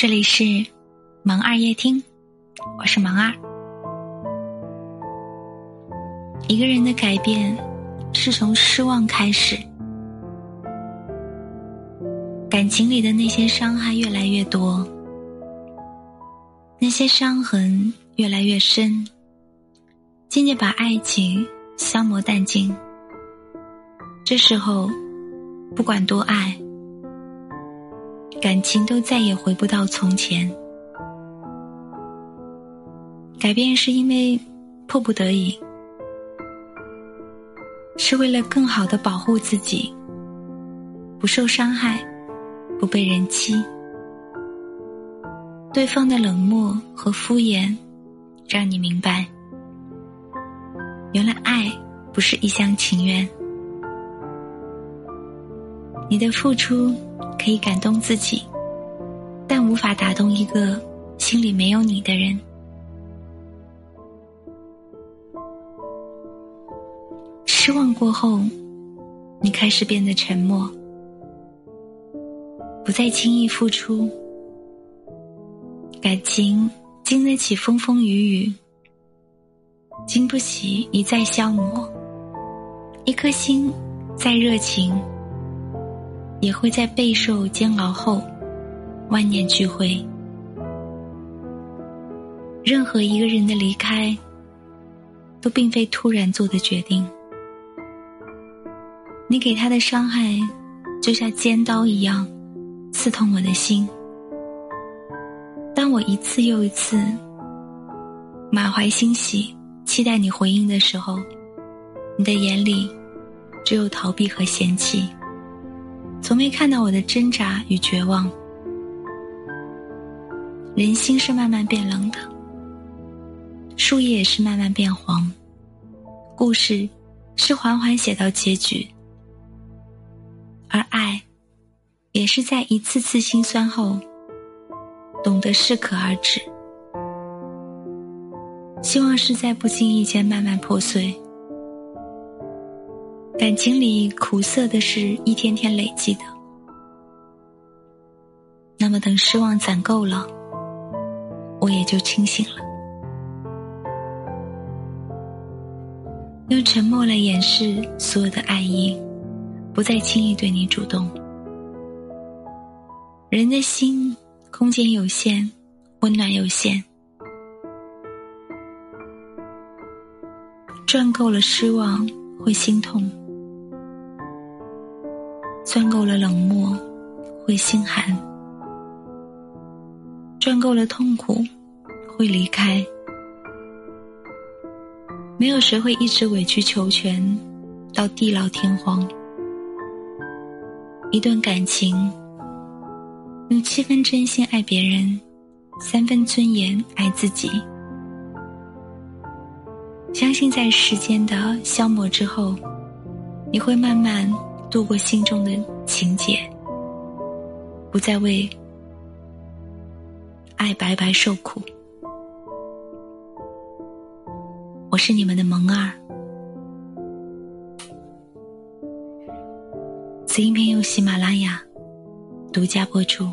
这里是萌二夜听，我是萌二。一个人的改变是从失望开始，感情里的那些伤害越来越多，那些伤痕越来越深，渐渐把爱情消磨殆尽。这时候，不管多爱。感情都再也回不到从前。改变是因为迫不得已，是为了更好的保护自己，不受伤害，不被人欺。对方的冷漠和敷衍，让你明白，原来爱不是一厢情愿。你的付出。可以感动自己，但无法打动一个心里没有你的人。失望过后，你开始变得沉默，不再轻易付出。感情经得起风风雨雨，经不起一再消磨。一颗心再热情。也会在备受煎熬后，万念俱灰。任何一个人的离开，都并非突然做的决定。你给他的伤害，就像尖刀一样，刺痛我的心。当我一次又一次满怀欣喜，期待你回应的时候，你的眼里只有逃避和嫌弃。从没看到我的挣扎与绝望。人心是慢慢变冷的，树叶也是慢慢变黄，故事是缓缓写到结局，而爱，也是在一次次心酸后，懂得适可而止。希望是在不经意间慢慢破碎。感情里苦涩的是一天天累积的，那么等失望攒够了，我也就清醒了。用沉默来掩饰所有的爱意，不再轻易对你主动。人的心空间有限，温暖有限，赚够了失望会心痛。够了冷漠，会心寒；赚够了痛苦，会离开。没有谁会一直委曲求全，到地老天荒。一段感情，用七分真心爱别人，三分尊严爱自己。相信在时间的消磨之后，你会慢慢。度过心中的情结，不再为爱白白受苦。我是你们的萌儿，此音频由喜马拉雅独家播出。